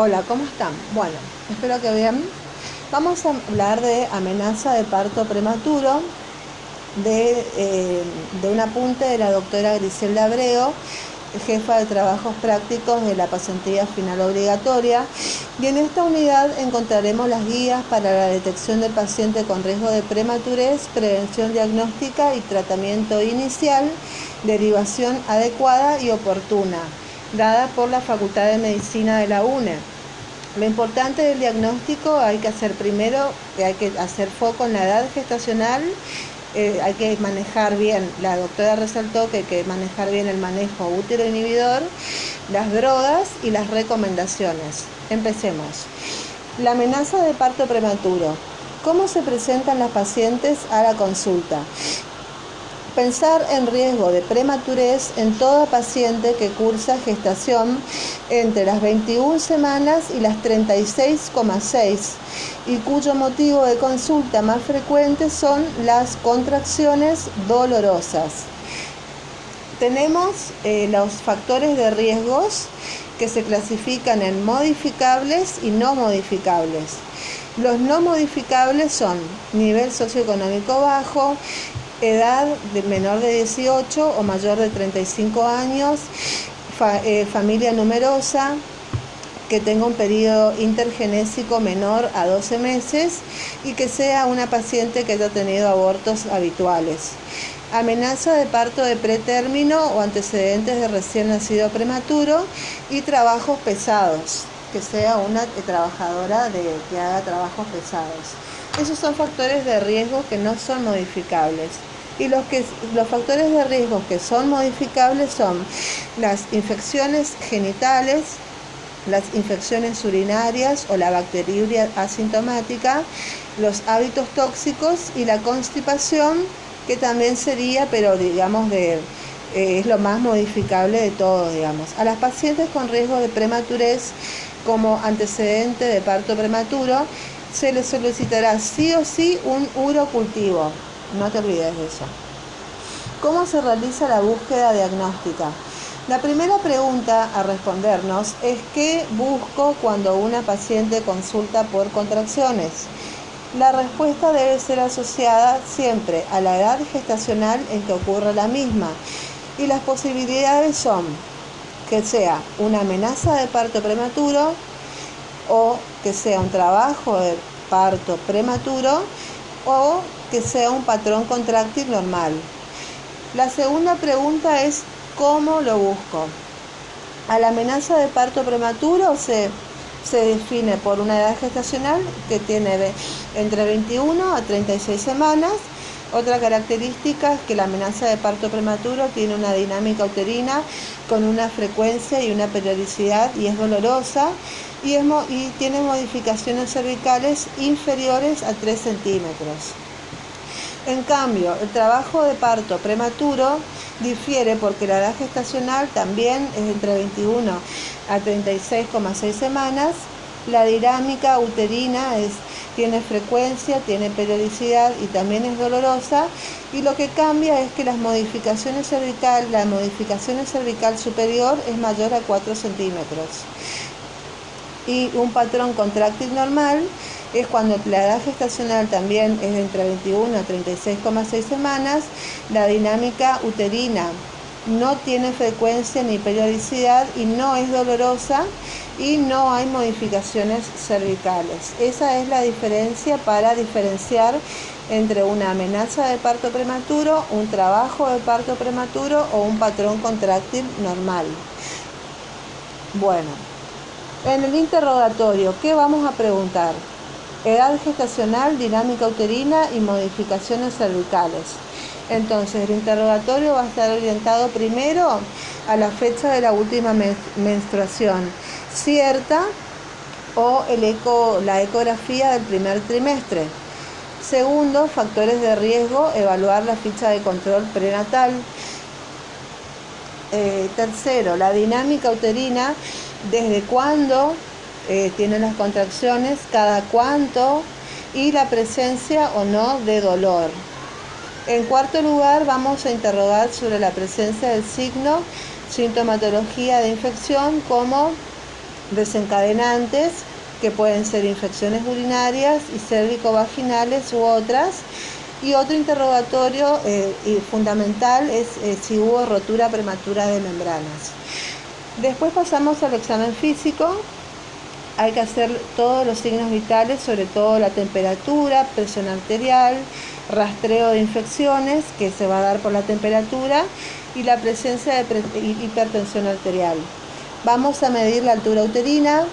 Hola, ¿cómo están? Bueno, espero que bien. Vamos a hablar de amenaza de parto prematuro, de, eh, un apunte de la doctora Griselda Abreu, jefa de trabajos prácticos de la pasantía final obligatoria. Y en esta unidad encontraremos las guías para la detección del paciente con riesgo de prematurez, prevención diagnóstica y tratamiento inicial, derivación adecuada y oportuna dada por la Facultad de Medicina de la UNE. Lo importante del diagnóstico hay que hacer primero, hay que hacer foco en la edad gestacional, eh, hay que manejar bien, la doctora resaltó que hay que manejar bien el manejo útero inhibidor, las drogas y las recomendaciones. Empecemos. La amenaza de parto prematuro. ¿Cómo se presentan las pacientes a la consulta? Pensar en riesgo de prematurez en toda paciente que cursa gestación entre las 21 semanas y las 36,6 y cuyo motivo de consulta más frecuente son las contracciones dolorosas. Tenemos eh, los factores de riesgos que se clasifican en modificables y no modificables. Los no modificables son nivel socioeconómico bajo, edad de menor de 18 o mayor de 35 años, eh, familia numerosa, que tenga un periodo intergenésico menor a 12 meses y que sea una paciente que haya tenido abortos habituales. Amenaza de parto de pretérmino o antecedentes de recién nacido prematuro y trabajos pesados, que sea una trabajadora de, que haga trabajos pesados. Esos son factores de riesgo que no son modificables. Y los, que, los factores de riesgo que son modificables son las infecciones genitales, las infecciones urinarias o la bacteriuria asintomática, los hábitos tóxicos y la constipación, que también sería, pero digamos, de, eh, es lo más modificable de todo, digamos. A las pacientes con riesgo de prematurez como antecedente de parto prematuro, se le solicitará sí o sí un urocultivo. No te olvides de eso. ¿Cómo se realiza la búsqueda diagnóstica? La primera pregunta a respondernos es qué busco cuando una paciente consulta por contracciones. La respuesta debe ser asociada siempre a la edad gestacional en que ocurre la misma y las posibilidades son que sea una amenaza de parto prematuro, o que sea un trabajo de parto prematuro o que sea un patrón contráctil normal. La segunda pregunta es ¿cómo lo busco? A la amenaza de parto prematuro se, se define por una edad gestacional que tiene entre 21 a 36 semanas. Otra característica es que la amenaza de parto prematuro tiene una dinámica uterina con una frecuencia y una periodicidad y es dolorosa y, tiene modificaciones cervicales inferiores a 3 centímetros. En cambio, el trabajo de parto prematuro difiere porque la edad gestacional también es entre 21 a 36,6 semanas. La dinámica uterina es, tiene frecuencia, tiene periodicidad y también es dolorosa. Y lo que cambia es que las modificaciones cervical, la modificación cervical superior es mayor a 4 centímetros y un patrón contráctil normal es cuando la edad gestacional también es entre 21 a 36,6 semanas, la dinámica uterina no tiene frecuencia ni periodicidad y no es dolorosa y no hay modificaciones cervicales. Esa es la diferencia para diferenciar entre una amenaza de parto prematuro, un trabajo de parto prematuro o un patrón contráctil normal. Bueno, en el interrogatorio, ¿qué vamos a preguntar? Edad gestacional, dinámica uterina y modificaciones cervicales. Entonces, el interrogatorio va a estar orientado primero a la fecha de la última menstruación cierta o el eco, la ecografía del primer trimestre. Segundo, factores de riesgo, evaluar la ficha de control prenatal. Eh, tercero, la dinámica uterina desde cuándo eh, tienen las contracciones, cada cuánto y la presencia o no de dolor. En cuarto lugar, vamos a interrogar sobre la presencia del signo, sintomatología de infección como desencadenantes que pueden ser infecciones urinarias y cérvico-vaginales u otras. Y otro interrogatorio eh, fundamental es eh, si hubo rotura prematura de membranas. Después pasamos al examen físico. Hay que hacer todos los signos vitales, sobre todo la temperatura, presión arterial, rastreo de infecciones que se va a dar por la temperatura y la presencia de hipertensión arterial. Vamos a medir la altura uterina,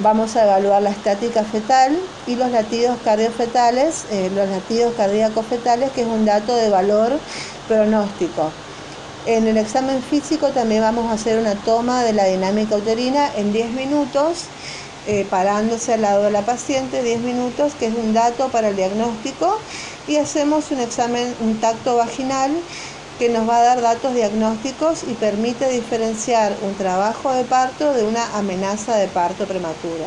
vamos a evaluar la estática fetal y los latidos cardiofetales, eh, los latidos cardíacos fetales, que es un dato de valor pronóstico. En el examen físico también vamos a hacer una toma de la dinámica uterina en 10 minutos, eh, parándose al lado de la paciente 10 minutos, que es un dato para el diagnóstico, y hacemos un examen, un tacto vaginal que nos va a dar datos diagnósticos y permite diferenciar un trabajo de parto de una amenaza de parto prematura.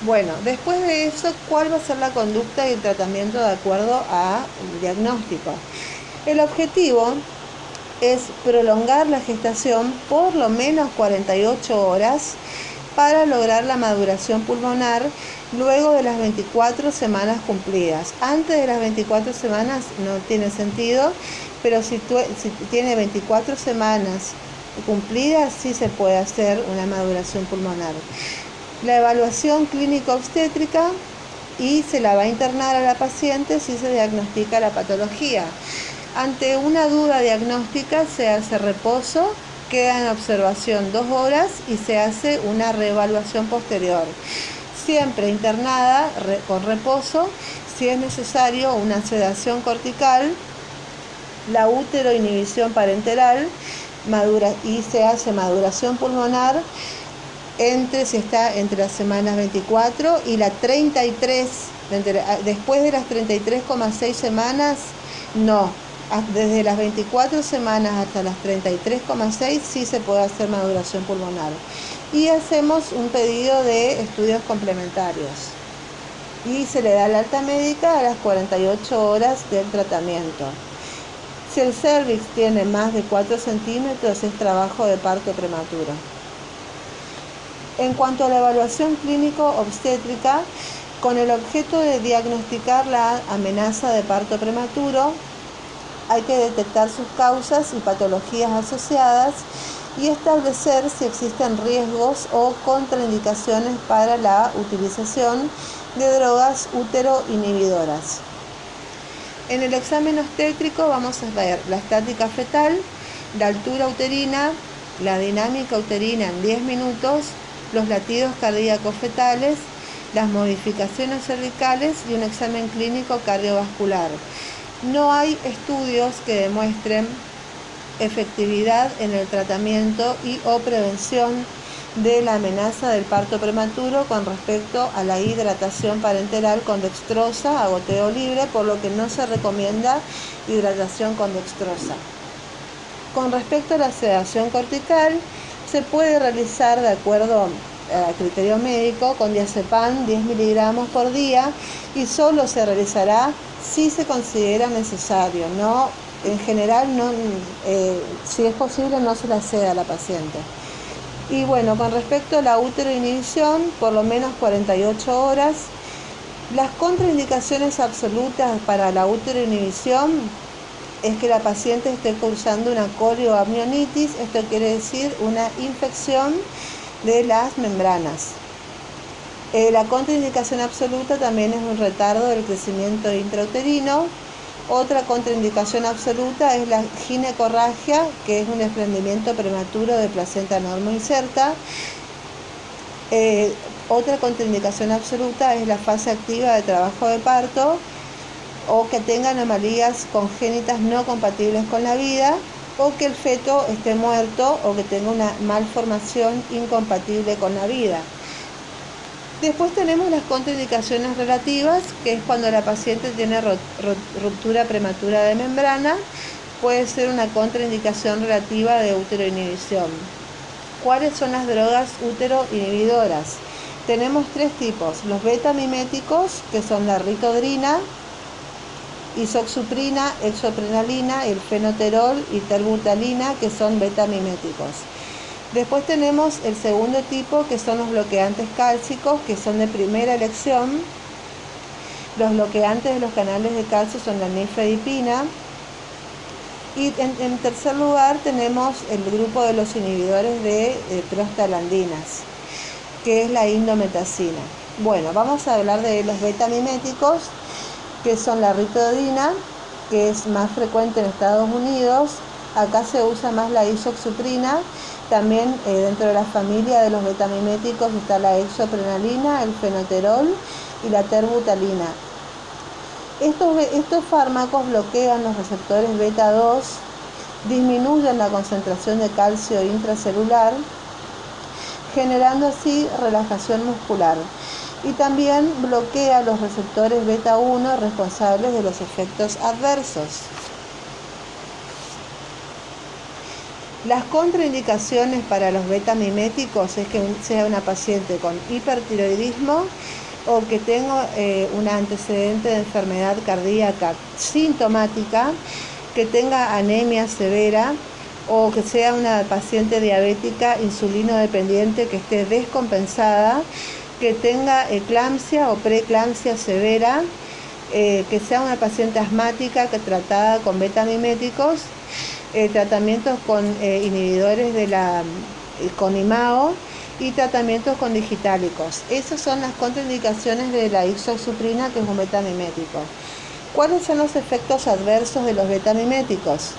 Bueno, después de eso, ¿cuál va a ser la conducta y el tratamiento de acuerdo al diagnóstico? El objetivo es prolongar la gestación por lo menos 48 horas para lograr la maduración pulmonar luego de las 24 semanas cumplidas. Antes de las 24 semanas no tiene sentido pero si, tiene 24 semanas cumplidas, sí se puede hacer una maduración pulmonar. La evaluación clínica obstétrica y se la va a internar a la paciente si se diagnostica la patología. Ante una duda diagnóstica se hace reposo, queda en observación dos horas y se hace una reevaluación posterior. Siempre internada con reposo, si es necesario una sedación cortical la útero inhibición parenteral madura, y se hace maduración pulmonar entre si está entre las semanas 24 y la 33 después de las 33,6 semanas no desde las 24 semanas hasta las 33,6 sí se puede hacer maduración pulmonar y hacemos un pedido de estudios complementarios y se le da la alta médica a las 48 horas del tratamiento. Si el cervix tiene más de 4 centímetros es trabajo de parto prematuro. En cuanto a la evaluación clínico-obstétrica, con el objeto de diagnosticar la amenaza de parto prematuro, hay que detectar sus causas y patologías asociadas y establecer si existen riesgos o contraindicaciones para la utilización de drogas útero inhibidoras. En el examen obstétrico vamos a ver la estática fetal, la altura uterina, la dinámica uterina en 10 minutos, los latidos cardíacos fetales, las modificaciones cervicales y un examen clínico cardiovascular. No hay estudios que demuestren efectividad en el tratamiento y o prevención de la amenaza del parto prematuro con respecto a la hidratación parenteral con dextrosa a goteo libre, por lo que no se recomienda hidratación con dextrosa. Con respecto a la sedación cortical, se puede realizar de acuerdo a criterio médico con diazepam 10 miligramos por día y solo se realizará si se considera necesario. No, en general, no, eh, si es posible, no se la ceda a la paciente. Y bueno, con respecto a la útero inhibición, por lo menos 48 horas. Las contraindicaciones absolutas para la útero inhibición es que la paciente esté causando una corioamnionitis, esto quiere decir una infección de las membranas. Eh, la contraindicación absoluta también es un retardo del crecimiento intrauterino, otra contraindicación absoluta es la ginecorragia, que es un desprendimiento prematuro de placenta normo inserta. Eh, otra contraindicación absoluta es la fase activa de trabajo de parto o que tenga anomalías congénitas no compatibles con la vida o que el feto esté muerto o que tenga una malformación incompatible con la vida. Después tenemos las contraindicaciones relativas, que es cuando la paciente tiene ruptura prematura de membrana, puede ser una contraindicación relativa de útero inhibición. ¿Cuáles son las drogas útero inhibidoras? Tenemos tres tipos, los beta-miméticos, que son la ritodrina, isoxuprina, exoprenalina, el fenoterol y terbutalina, que son beta-miméticos. Después tenemos el segundo tipo que son los bloqueantes cálcicos, que son de primera elección. Los bloqueantes de los canales de calcio son la nifedipina. Y en, tercer lugar tenemos el grupo de los inhibidores de, de prostalandinas, que es la indometacina. Bueno, vamos a hablar de los betamiméticos, que son la ritodina, que es más frecuente en Estados Unidos. Acá se usa más la isoxuprina también eh, dentro de la familia de los betamiméticos está la exoprenalina, el fenoterol y la terbutalina. Estos, estos fármacos bloquean los receptores beta 2, disminuyen la concentración de calcio intracelular, generando así relajación muscular. Y también bloquea los receptores beta 1 responsables de los efectos adversos. Las contraindicaciones para los betamiméticos es que sea una paciente con hipertiroidismo o que tenga eh, un antecedente de enfermedad cardíaca sintomática, que tenga anemia severa o que sea una paciente diabética insulino dependiente que esté descompensada, que tenga eclampsia o preeclampsia severa, eh, que sea una paciente asmática que tratada con betamiméticos eh, tratamientos con eh, inhibidores de la eh, con IMAO y tratamientos con digitálicos. Esas son las contraindicaciones de la isosuprina, que es un betamimético. ¿Cuáles son los efectos adversos de los betamiméticos?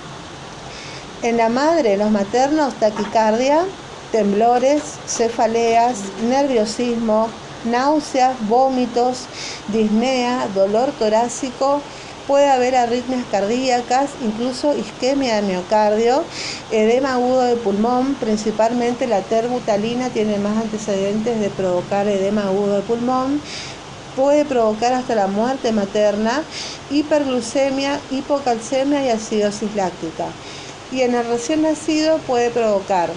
En la madre, los maternos, taquicardia, temblores, cefaleas, nerviosismo, náuseas, vómitos, disnea, dolor torácico, puede haber arritmias cardíacas, incluso isquemia de miocardio, edema agudo de pulmón, principalmente la terbutalina tiene más antecedentes de provocar edema agudo de pulmón, puede provocar hasta la muerte materna, hiperglucemia, hipocalcemia y acidosis láctica. Y en el recién nacido puede provocar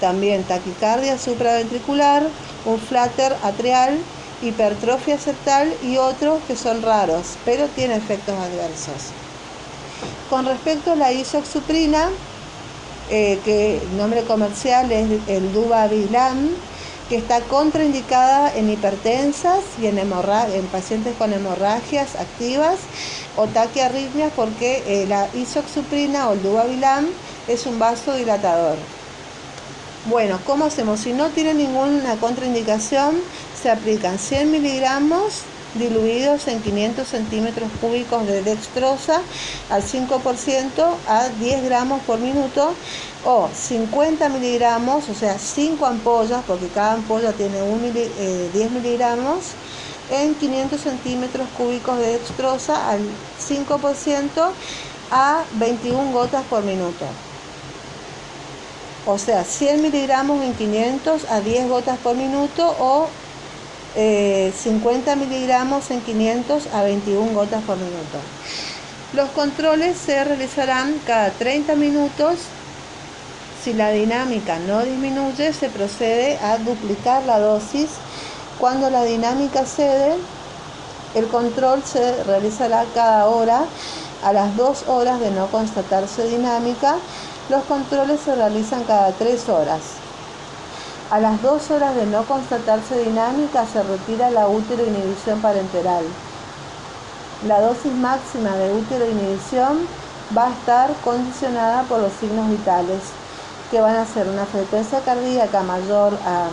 también taquicardia supraventricular, un flutter atrial, hipertrofia septal y otros que son raros, pero tienen efectos adversos. Con respecto a la isoxuprina, eh, que el nombre comercial es el Dubavilam, que está contraindicada en hipertensas y en, en pacientes con hemorragias activas o taquiarritmias porque eh, la isoxuprina o el Dubavilam es un vasodilatador. Bueno, ¿cómo hacemos? Si no tiene ninguna contraindicación, se aplican 100 miligramos diluidos en 500 centímetros cúbicos de dextrosa al 5% a 10 gramos por minuto o 50 miligramos, o sea 5 ampollas, porque cada ampolla tiene 10 eh, miligramos, en 500 centímetros cúbicos de dextrosa al 5% a 21 gotas por minuto. O sea, 100 miligramos en 500 a 10 gotas por minuto o 50 eh, miligramos en 500 a 21 gotas por minuto. Los controles se realizarán cada 30 minutos. Si la dinámica no disminuye, se procede a duplicar la dosis. Cuando la dinámica cede, el control se realizará cada hora. A las 2 horas de no constatarse dinámica, los controles se realizan cada 3 horas. A las dos horas de no constatarse dinámica se retira la útero inhibición parenteral. La dosis máxima de útero inhibición va a estar condicionada por los signos vitales, que van a ser una frecuencia cardíaca mayor a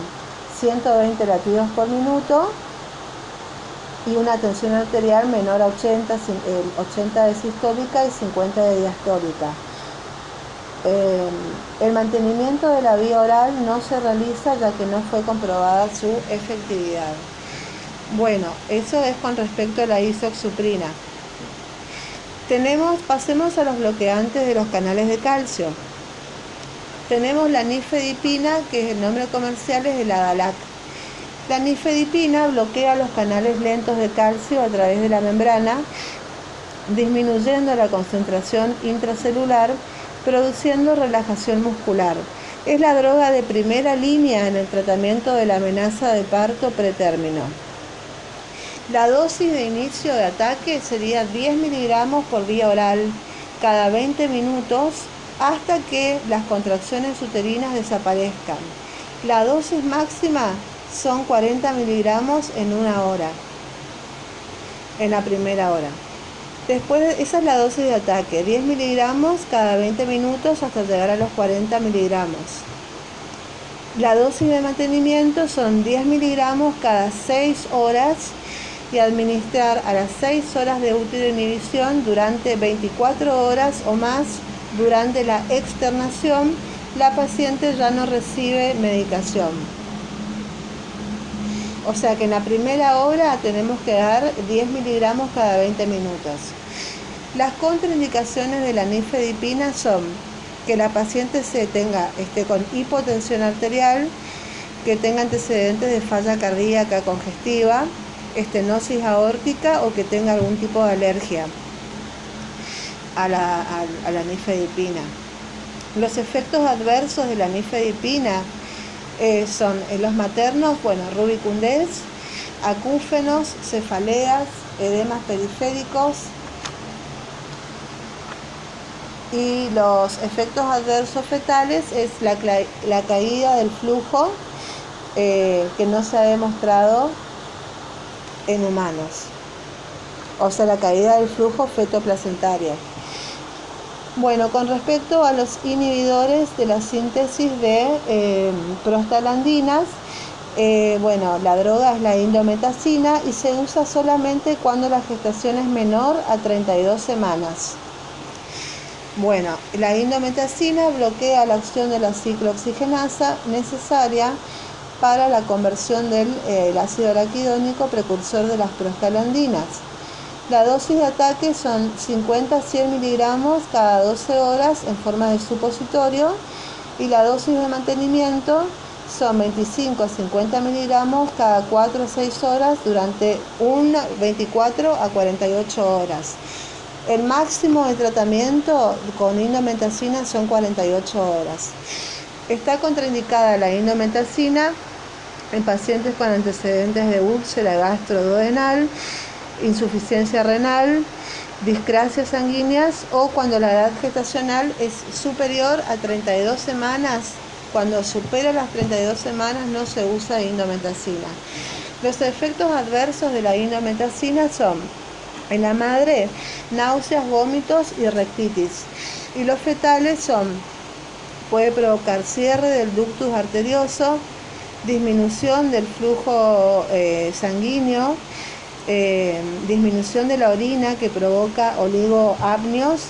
120 latidos por minuto y una tensión arterial menor a 80, 80 de sistólica y 50 de diastólica. Eh, el mantenimiento de la vía oral no se realiza ya que no fue comprobada su efectividad. Bueno, eso es con respecto a la isoxuprina. Tenemos, pasemos a los bloqueantes de los canales de calcio. Tenemos la nifedipina, que es el nombre comercial es el Adalac. La nifedipina bloquea los canales lentos de calcio a través de la membrana, disminuyendo la concentración intracelular produciendo relajación muscular. Es la droga de primera línea en el tratamiento de la amenaza de parto pretérmino. La dosis de inicio de ataque sería 10 miligramos por vía oral cada 20 minutos hasta que las contracciones uterinas desaparezcan. La dosis máxima son 40 miligramos en una hora, en la primera hora. Después, esa es la dosis de ataque, 10 miligramos cada 20 minutos hasta llegar a los 40 miligramos. La dosis de mantenimiento son 10 miligramos cada 6 horas y administrar a las 6 horas de inhibición durante 24 horas o más durante la externación, la paciente ya no recibe medicación. O sea que en la primera hora tenemos que dar 10 miligramos cada 20 minutos. Las contraindicaciones de la nifedipina son que la paciente se tenga esté con hipotensión arterial, que tenga antecedentes de falla cardíaca congestiva, estenosis aórtica o que tenga algún tipo de alergia a la, nifedipina. Los efectos adversos de la nifedipina eh, son en los maternos, bueno, rubicundez, acúfenos, cefaleas, edemas periféricos y los efectos adversos fetales es la, caída del flujo eh, que no se ha demostrado en humanos, o sea, la caída del flujo fetoplacentario. Bueno, con respecto a los inhibidores de la síntesis de eh, prostalandinas, eh, bueno, la droga es la indometacina y se usa solamente cuando la gestación es menor a 32 semanas. Bueno, la indometacina bloquea la acción de la ciclooxigenasa necesaria para la conversión del eh, ácido araquidónico precursor de las prostalandinas. La dosis de ataque son 50 a 100 miligramos cada 12 horas en forma de supositorio y la dosis de mantenimiento son 25 a 50 miligramos cada 4 a 6 horas durante 24 a 48 horas. El máximo de tratamiento con indometacina son 48 horas. Está contraindicada la indometacina en pacientes con antecedentes de úlcera gastroduodenal insuficiencia renal, discrasias sanguíneas o cuando la edad gestacional es superior a 32 semanas. Cuando supera las 32 semanas no se usa indometacina. Los efectos adversos de la indometacina son en la madre náuseas, vómitos y rectitis. Y los fetales son puede provocar cierre del ductus arterioso, disminución del flujo eh, sanguíneo, eh, disminución de la orina que provoca oligoapnios,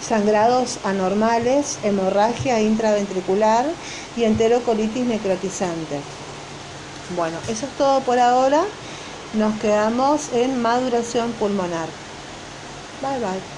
sangrados anormales, hemorragia intraventricular y enterocolitis necrotizante. Bueno, eso es todo por ahora. Nos quedamos en maduración pulmonar. Bye bye.